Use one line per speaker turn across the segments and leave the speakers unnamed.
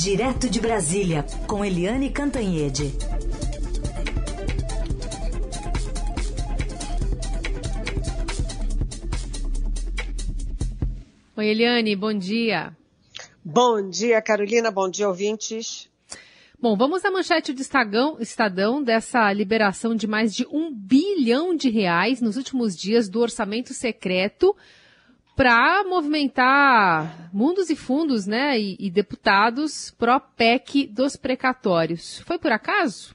Direto de Brasília, com Eliane Cantanhede.
Oi, Eliane, bom dia.
Bom dia, Carolina. Bom dia, ouvintes.
Bom, vamos à manchete do Estadão, Estadão dessa liberação de mais de um bilhão de reais nos últimos dias do orçamento secreto para movimentar mundos e fundos, né, e, e deputados pró-PEC dos precatórios. Foi por acaso?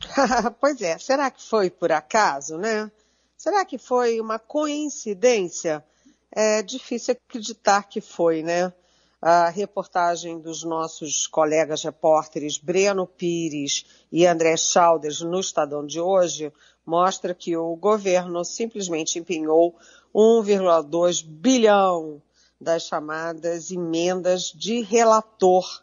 pois é, será que foi por acaso, né? Será que foi uma coincidência? É difícil acreditar que foi, né? A reportagem dos nossos colegas repórteres Breno Pires e André Chalders no Estadão de hoje mostra que o governo simplesmente empenhou 1,2 bilhão das chamadas emendas de relator,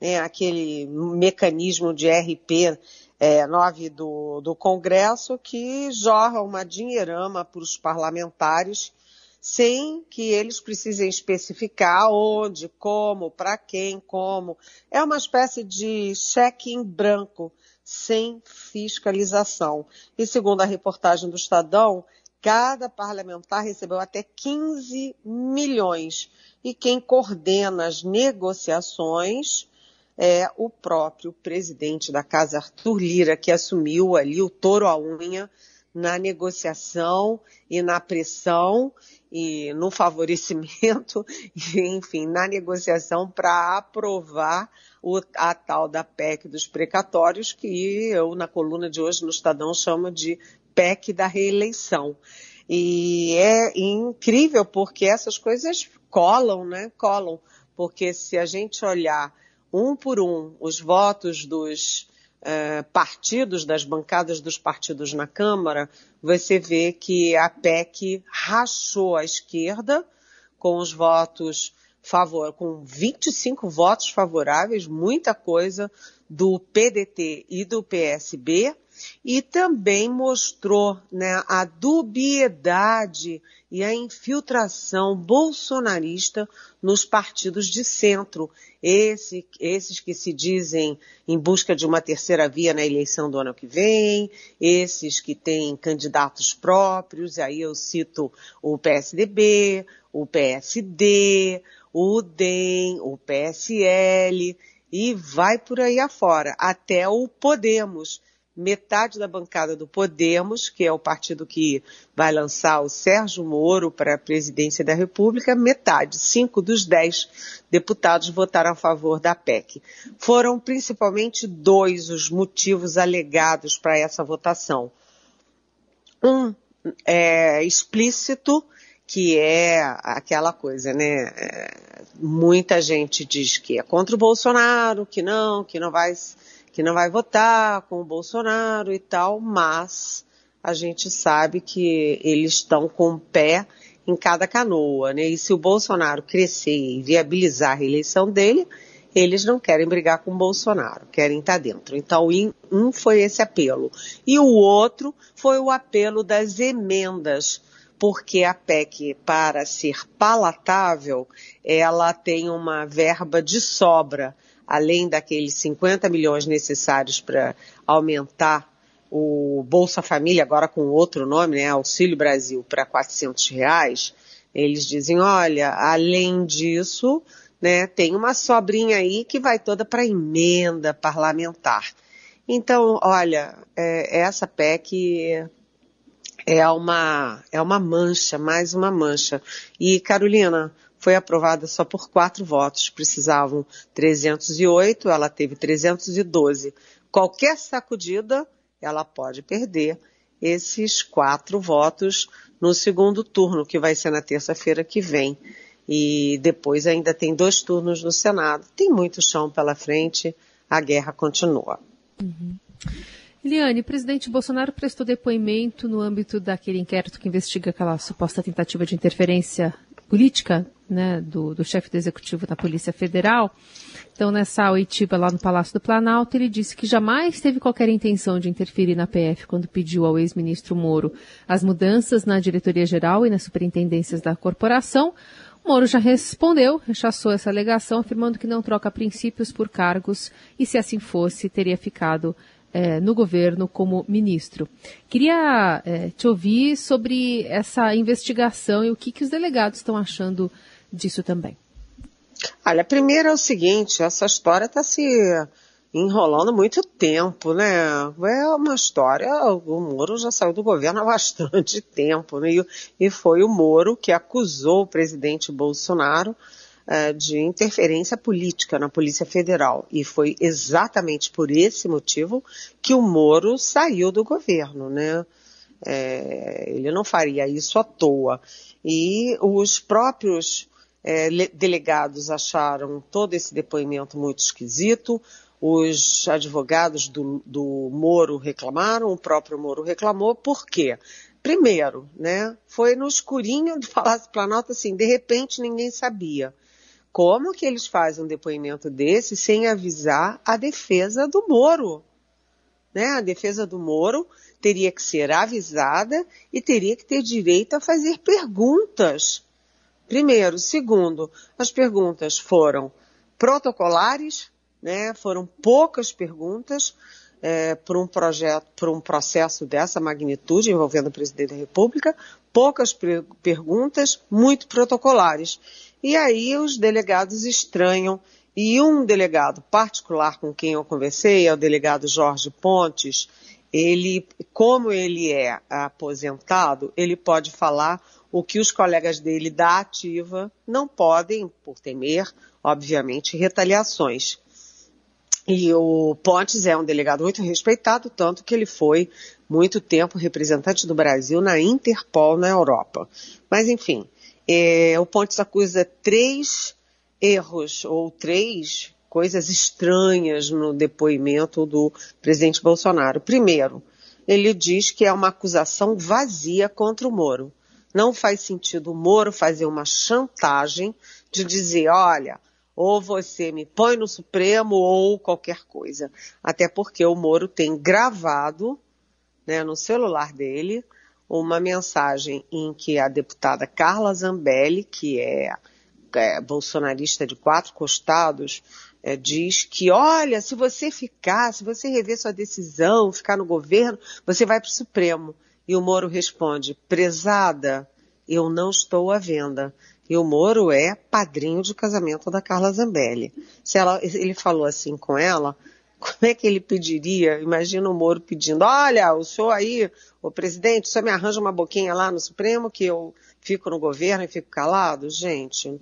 né, aquele mecanismo de RP é, 9 do, do Congresso que jorra uma dinheirama para os parlamentares sem que eles precisem especificar onde, como, para quem, como. É uma espécie de cheque em branco, sem fiscalização. E segundo a reportagem do Estadão, cada parlamentar recebeu até 15 milhões. E quem coordena as negociações é o próprio presidente da casa, Arthur Lira, que assumiu ali o touro à unha na negociação e na pressão e no favorecimento, enfim, na negociação para aprovar o, a tal da PEC dos precatórios, que eu, na coluna de hoje no Estadão, chamo de PEC da reeleição. E é incrível porque essas coisas colam, né? Colam. Porque se a gente olhar um por um os votos dos eh, partidos, das bancadas dos partidos na Câmara, você vê que a PEC rachou a esquerda com os votos favor, com 25 votos favoráveis, muita coisa do PDT e do PSB, e também mostrou né, a dubiedade e a infiltração bolsonarista nos partidos de centro, Esse, esses que se dizem em busca de uma terceira via na eleição do ano que vem, esses que têm candidatos próprios, aí eu cito o PSDB, o PSD, o DEM, o PSL, e vai por aí afora, até o Podemos, metade da bancada do Podemos, que é o partido que vai lançar o Sérgio Moro para a presidência da República, metade, cinco dos dez deputados votaram a favor da PEC. Foram principalmente dois os motivos alegados para essa votação. Um é explícito, que é aquela coisa, né? Muita gente diz que é contra o Bolsonaro, que não, que não vai que não vai votar com o Bolsonaro e tal, mas a gente sabe que eles estão com o pé em cada canoa, né? E se o Bolsonaro crescer e viabilizar a reeleição dele, eles não querem brigar com o Bolsonaro, querem estar dentro. Então, um foi esse apelo. E o outro foi o apelo das emendas, porque a PEC, para ser palatável, ela tem uma verba de sobra além daqueles 50 milhões necessários para aumentar o Bolsa Família, agora com outro nome, né, Auxílio Brasil, para 400 reais, eles dizem, olha, além disso, né, tem uma sobrinha aí que vai toda para emenda parlamentar. Então, olha, é, essa PEC é uma, é uma mancha, mais uma mancha. E, Carolina, foi aprovada só por quatro votos. Precisavam 308, ela teve 312. Qualquer sacudida, ela pode perder esses quatro votos no segundo turno, que vai ser na terça-feira que vem. E depois ainda tem dois turnos no Senado. Tem muito chão pela frente, a guerra continua.
Uhum. Eliane, o presidente Bolsonaro prestou depoimento no âmbito daquele inquérito que investiga aquela suposta tentativa de interferência política né, do, do chefe do executivo da Polícia Federal. Então, nessa oitiva lá no Palácio do Planalto, ele disse que jamais teve qualquer intenção de interferir na PF quando pediu ao ex-ministro Moro as mudanças na diretoria geral e nas superintendências da corporação, Moro já respondeu, rechaçou essa alegação, afirmando que não troca princípios por cargos e, se assim fosse, teria ficado é, no governo como ministro. Queria é, te ouvir sobre essa investigação e o que, que os delegados estão achando disso também.
Olha, primeiro é o seguinte, essa história está se enrolando muito tempo, né? É uma história, o Moro já saiu do governo há bastante tempo, né? E, foi o Moro que acusou o presidente Bolsonaro uh, de interferência política na Polícia Federal. E foi exatamente por esse motivo que o Moro saiu do governo, né? É, ele não faria isso à toa. E os próprios é, delegados acharam todo esse depoimento muito esquisito. Os advogados do, do Moro reclamaram, o próprio Moro reclamou, por quê? Primeiro, né, foi no escurinho do Palácio Planalto, assim, de repente ninguém sabia. Como que eles fazem um depoimento desse sem avisar a defesa do Moro? Né? A defesa do Moro teria que ser avisada e teria que ter direito a fazer perguntas. Primeiro. Segundo, as perguntas foram protocolares, né? Foram poucas perguntas é, por um projeto, por um processo dessa magnitude envolvendo o presidente da República, poucas perguntas, muito protocolares. E aí os delegados estranham e um delegado particular com quem eu conversei é o delegado Jorge Pontes. Ele, como ele é aposentado, ele pode falar o que os colegas dele da ativa não podem, por temer, obviamente, retaliações. E o Pontes é um delegado muito respeitado, tanto que ele foi muito tempo representante do Brasil na Interpol na Europa. Mas, enfim, é, o Pontes acusa três erros ou três coisas estranhas no depoimento do presidente Bolsonaro. Primeiro, ele diz que é uma acusação vazia contra o Moro. Não faz sentido o Moro fazer uma chantagem de dizer, olha, ou você me põe no Supremo ou qualquer coisa. Até porque o Moro tem gravado né, no celular dele uma mensagem em que a deputada Carla Zambelli, que é, é bolsonarista de quatro costados, é, diz que, olha, se você ficar, se você rever sua decisão, ficar no governo, você vai para o Supremo. E o Moro responde, prezada, eu não estou à venda. E o Moro é padrinho de casamento da Carla Zambelli. Se ela, ele falou assim com ela, como é que ele pediria? Imagina o Moro pedindo, olha, o senhor aí, o presidente, o senhor me arranja uma boquinha lá no Supremo que eu fico no governo e fico calado? Gente,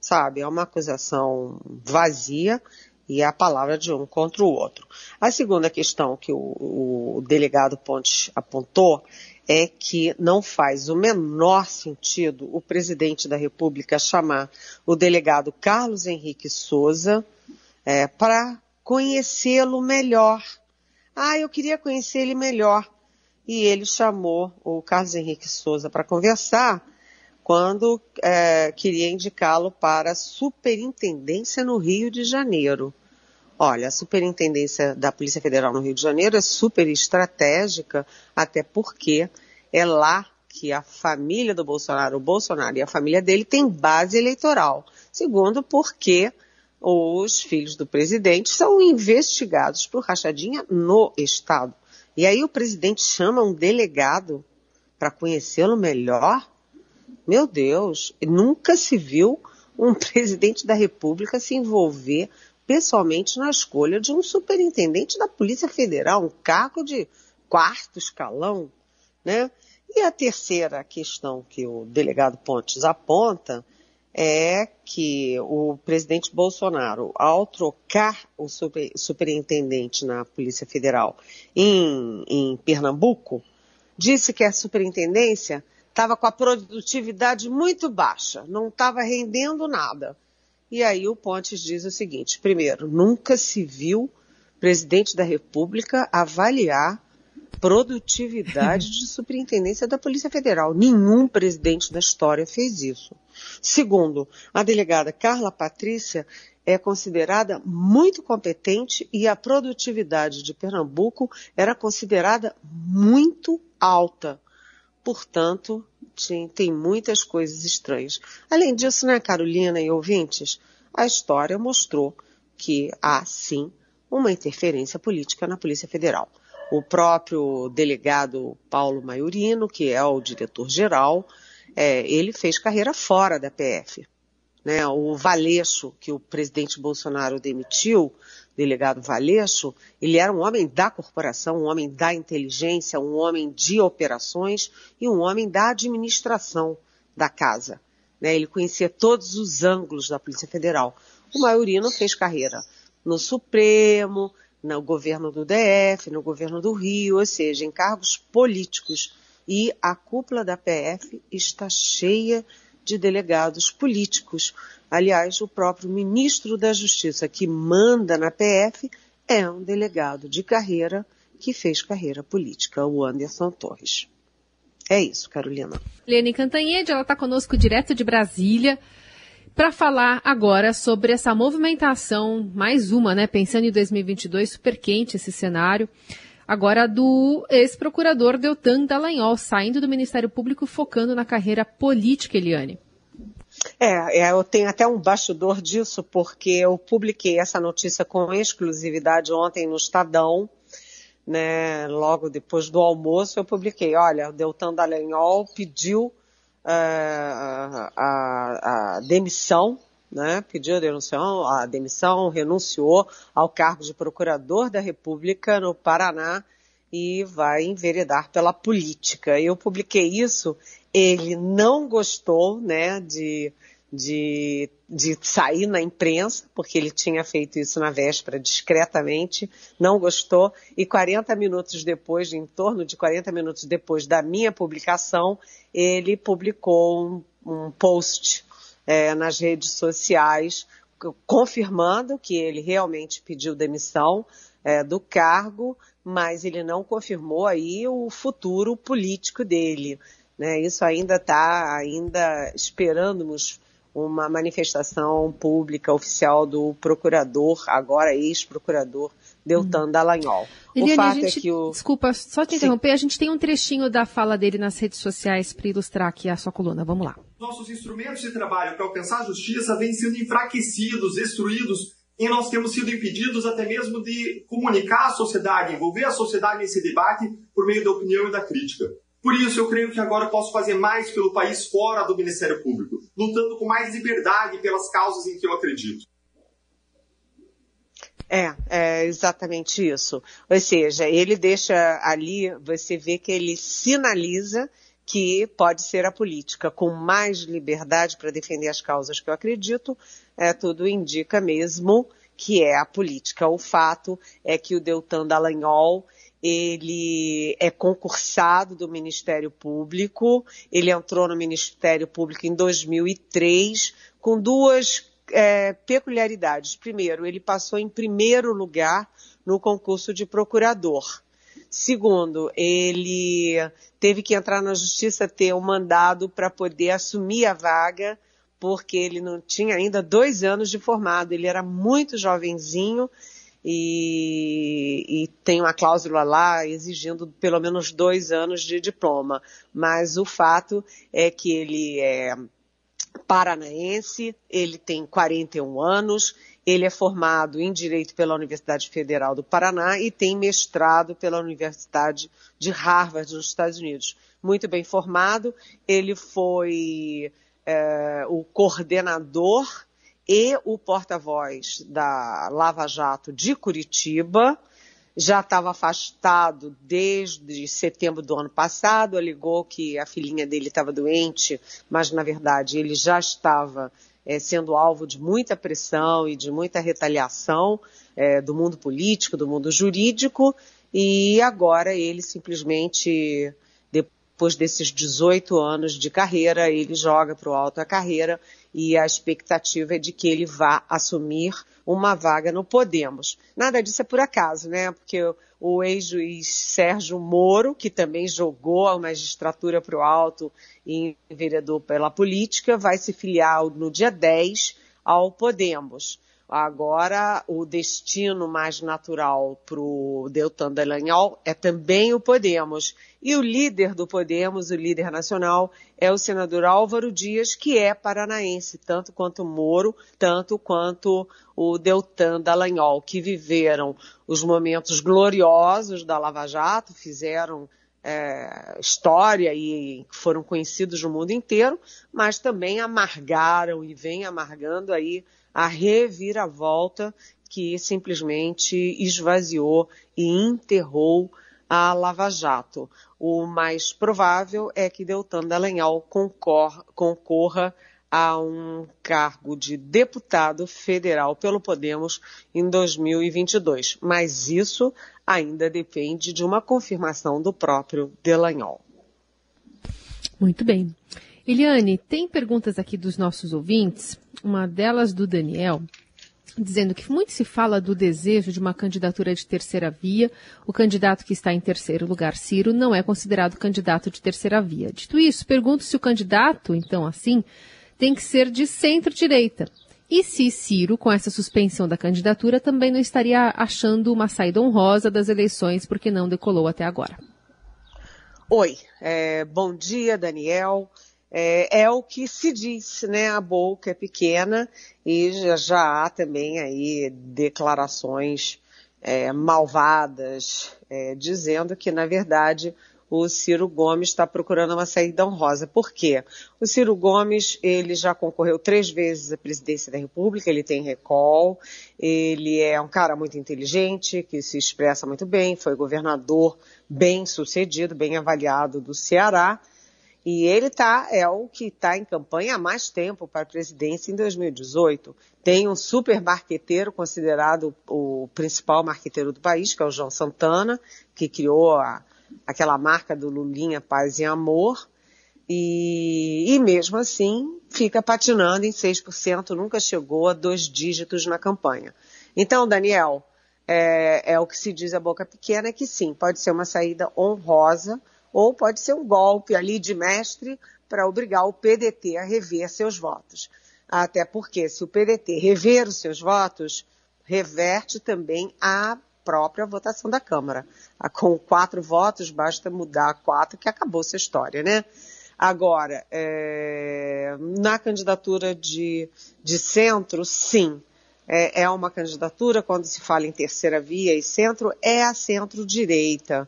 sabe, é uma acusação vazia e a palavra de um contra o outro. A segunda questão que o, o delegado Pontes apontou é que não faz o menor sentido o presidente da República chamar o delegado Carlos Henrique Souza é, para conhecê-lo melhor. Ah, eu queria conhecer ele melhor. E ele chamou o Carlos Henrique Souza para conversar quando é, queria indicá-lo para a superintendência no Rio de Janeiro. Olha, a superintendência da Polícia Federal no Rio de Janeiro é super estratégica, até porque é lá que a família do Bolsonaro, o Bolsonaro e a família dele tem base eleitoral. Segundo, porque os filhos do presidente são investigados por rachadinha no Estado. E aí o presidente chama um delegado para conhecê-lo melhor? Meu Deus, nunca se viu um presidente da República se envolver pessoalmente na escolha de um superintendente da Polícia Federal, um cargo de quarto escalão, né? E a terceira questão que o delegado Pontes aponta é que o presidente Bolsonaro, ao trocar o super, superintendente na Polícia Federal em, em Pernambuco, disse que a superintendência estava com a produtividade muito baixa, não estava rendendo nada. E aí o Pontes diz o seguinte: primeiro, nunca se viu presidente da República avaliar produtividade de superintendência da Polícia Federal. Nenhum presidente da história fez isso. Segundo, a delegada Carla Patrícia é considerada muito competente e a produtividade de Pernambuco era considerada muito alta. Portanto, tem muitas coisas estranhas. Além disso, né, Carolina e ouvintes, a história mostrou que há sim uma interferência política na Polícia Federal. O próprio delegado Paulo Maiorino, que é o diretor-geral, é, ele fez carreira fora da PF. Né? O Valeixo, que o presidente Bolsonaro demitiu, delegado Valeixo, ele era um homem da corporação, um homem da inteligência, um homem de operações e um homem da administração da casa. Né? Ele conhecia todos os ângulos da Polícia Federal. O Maiorino fez carreira no Supremo, no governo do DF, no governo do Rio, ou seja, em cargos políticos. E a cúpula da PF está cheia de delegados políticos. Aliás, o próprio ministro da Justiça que manda na PF é um delegado de carreira que fez carreira política, o Anderson Torres. É isso, Carolina.
Lene Cantanhede, ela está conosco direto de Brasília para falar agora sobre essa movimentação, mais uma, né? Pensando em 2022, super quente esse cenário. Agora do ex-procurador Deltan Dallagnol, saindo do Ministério Público, focando na carreira política, Eliane.
É, é, eu tenho até um bastidor disso, porque eu publiquei essa notícia com exclusividade ontem no Estadão, né, logo depois do almoço eu publiquei, olha, o Deltan Dallagnol pediu uh, a, a, demissão, né, pediu a a demissão, renunciou ao cargo de procurador da República no Paraná e vai enveredar pela política. Eu publiquei isso, ele não gostou, né, de, de, de sair na imprensa, porque ele tinha feito isso na véspera discretamente, não gostou, e 40 minutos depois, em torno de 40 minutos depois da minha publicação, ele publicou um, um post é, nas redes sociais confirmando que ele realmente pediu demissão é, do cargo, mas ele não confirmou aí o futuro político dele. Né? Isso ainda está ainda esperamos uma manifestação pública oficial do procurador, agora ex-procurador Deltan hum. Dallagnol.
Eliane, o fato é gente, é que o... Desculpa, só te interromper, Sim. a gente tem um trechinho da fala dele nas redes sociais para ilustrar aqui a sua coluna. Vamos lá.
Nossos instrumentos de trabalho para alcançar a justiça vêm sendo enfraquecidos, destruídos, e nós temos sido impedidos até mesmo de comunicar à sociedade, envolver a sociedade nesse debate por meio da opinião e da crítica. Por isso, eu creio que agora posso fazer mais pelo país fora do Ministério Público, lutando com mais liberdade pelas causas em que eu acredito.
É, é exatamente isso. Ou seja, ele deixa ali, você vê que ele sinaliza que pode ser a política com mais liberdade para defender as causas que eu acredito, é, tudo indica mesmo que é a política. O fato é que o Deltan Dallagnol ele é concursado do Ministério Público, ele entrou no Ministério Público em 2003 com duas é, peculiaridades. Primeiro, ele passou em primeiro lugar no concurso de procurador. Segundo, ele teve que entrar na justiça ter um mandado para poder assumir a vaga, porque ele não tinha ainda dois anos de formado, ele era muito jovenzinho e, e, tem uma cláusula lá exigindo pelo menos dois anos de diploma. Mas o fato é que ele é paranaense, ele tem 41 anos, ele é formado em Direito pela Universidade Federal do Paraná e tem mestrado pela Universidade de Harvard, nos Estados Unidos. Muito bem formado, ele foi é, o coordenador e o porta-voz da Lava Jato de Curitiba, já estava afastado desde setembro do ano passado, alegou que a filhinha dele estava doente, mas na verdade ele já estava é, sendo alvo de muita pressão e de muita retaliação é, do mundo político, do mundo jurídico, e agora ele simplesmente, depois desses 18 anos de carreira, ele joga para o alto a carreira e a expectativa é de que ele vá assumir uma vaga no Podemos. Nada disso é por acaso, né? Porque o ex-juiz Sérgio Moro, que também jogou a magistratura para o alto e vereador pela política, vai se filiar no dia 10 ao Podemos. Agora, o destino mais natural para o Deltan Dallagnol é também o Podemos. E o líder do Podemos, o líder nacional, é o senador Álvaro Dias, que é paranaense, tanto quanto Moro, tanto quanto o Deltan Dallagnol, que viveram os momentos gloriosos da Lava Jato, fizeram é, história e foram conhecidos no mundo inteiro, mas também amargaram e vem amargando aí a reviravolta que simplesmente esvaziou e enterrou a Lava Jato. O mais provável é que Deltan Dallagnol concorra, a um cargo de deputado federal pelo Podemos em 2022. Mas isso ainda depende de uma confirmação do próprio Dallagnol.
Muito bem. Eliane, tem perguntas aqui dos nossos ouvintes, uma delas do Daniel, dizendo que muito se fala do desejo de uma candidatura de terceira via. O candidato que está em terceiro lugar, Ciro, não é considerado candidato de terceira via. Dito isso, pergunto se o candidato, então assim, tem que ser de centro-direita. E se Ciro, com essa suspensão da candidatura, também não estaria achando uma saída honrosa das eleições porque não decolou até agora?
Oi, é, bom dia, Daniel é, é, o que se diz, né? A boca é pequena e já, já há também aí declarações é, malvadas é, dizendo que, na verdade, o Ciro Gomes está procurando uma saída honrosa. Por quê? O Ciro Gomes, ele já concorreu três vezes à presidência da República, ele tem recall, ele é um cara muito inteligente, que se expressa muito bem, foi governador bem sucedido, bem avaliado do Ceará, e ele tá, é o que está em campanha há mais tempo para a presidência em 2018. Tem um super marqueteiro, considerado o principal marqueteiro do país, que é o João Santana, que criou a, aquela marca do Lulinha Paz e Amor. E, e mesmo assim fica patinando em 6%, nunca chegou a dois dígitos na campanha. Então, Daniel, é, é o que se diz a boca pequena, que sim, pode ser uma saída honrosa, ou pode ser um golpe ali de mestre para obrigar o PDT a rever seus votos. Até porque se o PDT rever os seus votos, reverte também a própria votação da Câmara. Com quatro votos, basta mudar quatro que acabou essa história, né? Agora, é, na candidatura de, de centro, sim, é, é uma candidatura, quando se fala em terceira via e centro, é a centro-direita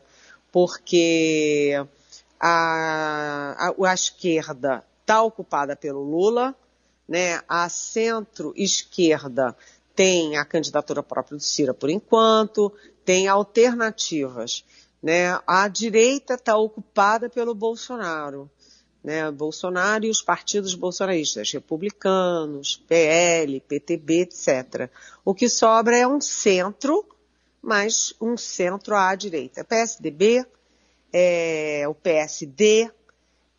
porque a, a, a esquerda está ocupada pelo Lula, né? a centro-esquerda tem a candidatura própria do Cira por enquanto, tem alternativas. Né? A direita está ocupada pelo Bolsonaro. Né? Bolsonaro e os partidos bolsonaristas, republicanos, PL, PTB, etc. O que sobra é um centro mas um centro à direita. PSDB, é, o PSD,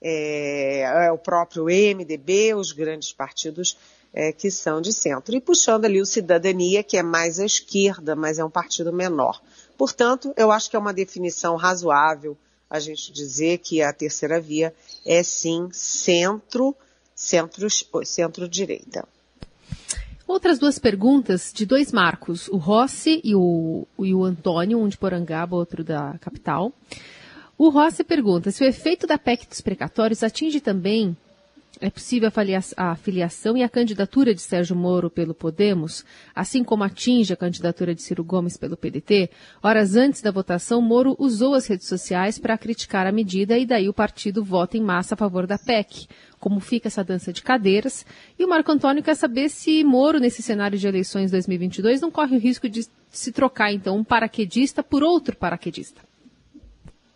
é, é, o próprio MDB, os grandes partidos é, que são de centro. E puxando ali o Cidadania, que é mais à esquerda, mas é um partido menor. Portanto, eu acho que é uma definição razoável a gente dizer que a terceira via é sim centro, centro, centro-direita.
Outras duas perguntas de dois marcos, o Rossi e o, e o Antônio, um de Porangaba, outro da capital. O Rossi pergunta se o efeito da PEC dos precatórios atinge também é possível a filiação e a candidatura de Sérgio Moro pelo Podemos, assim como atinge a candidatura de Ciro Gomes pelo PDT? Horas antes da votação, Moro usou as redes sociais para criticar a medida e daí o partido vota em massa a favor da PEC. Como fica essa dança de cadeiras? E o Marco Antônio quer saber se Moro, nesse cenário de eleições 2022, não corre o risco de se trocar, então, um paraquedista por outro paraquedista.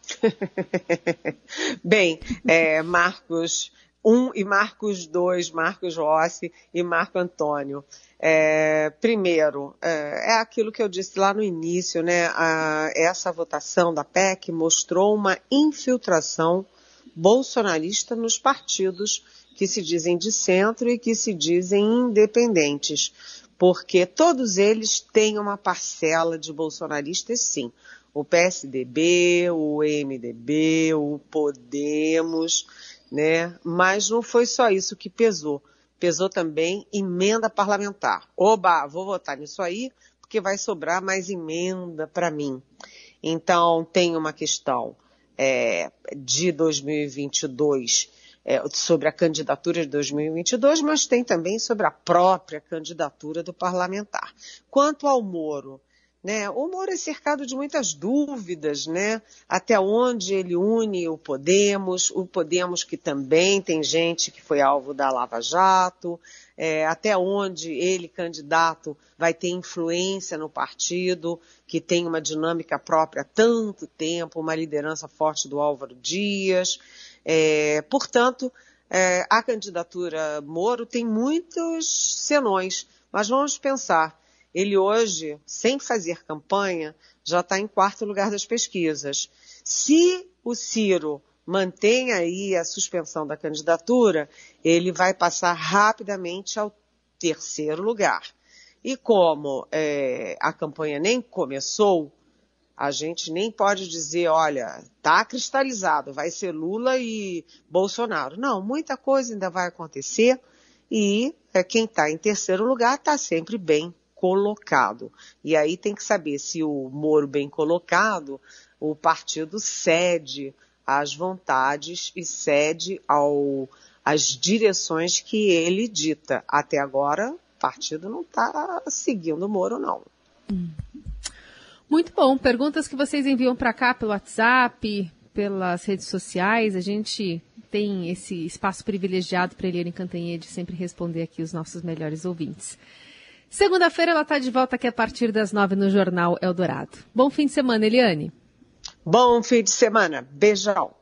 Bem, é, Marcos, um e Marcos dois, Marcos Rossi e Marco Antônio. É, primeiro, é, é, aquilo que eu disse lá no início, né? A, essa votação da PEC mostrou uma infiltração bolsonarista nos partidos que se dizem de centro e que se dizem independentes, porque todos eles têm uma parcela de bolsonaristas, sim. O PSDB, o MDB, o Podemos, né? Mas não foi só isso que pesou. pesou também emenda parlamentar. Oba, vou votar nisso aí, porque vai sobrar mais emenda para mim. Então, tem uma questão é, de 2022 é, sobre a candidatura de 2022, mas tem também sobre a própria candidatura do parlamentar. Quanto ao Moro, né, o Moro é cercado de muitas dúvidas, né? Até onde ele une o Podemos, o Podemos que também tem gente que foi alvo da Lava Jato, é, até onde ele, candidato, vai ter influência no partido, que tem uma dinâmica própria há tanto tempo, uma liderança forte do Álvaro Dias. É, portanto, é, a candidatura Moro tem muitos senões, mas vamos pensar, ele hoje, sem fazer campanha, já está em quarto lugar das pesquisas. Se o Ciro mantém aí a suspensão da candidatura, ele vai passar rapidamente ao terceiro lugar. E como é, a campanha nem começou, a gente nem pode dizer, olha, tá cristalizado, vai ser Lula e Bolsonaro. Não, muita coisa ainda vai acontecer e é, quem está em terceiro lugar está sempre bem colocado. E aí tem que saber se o Moro bem colocado, o partido cede às vontades e cede ao, às direções que ele dita. Até agora, o partido não está seguindo o Moro, não.
Muito bom. Perguntas que vocês enviam para cá pelo WhatsApp, pelas redes sociais. A gente tem esse espaço privilegiado para Eliane Cantanhede sempre responder aqui os nossos melhores ouvintes. Segunda-feira ela está de volta aqui a partir das nove no Jornal Eldorado. Bom fim de semana, Eliane.
Bom fim de semana. Beijão.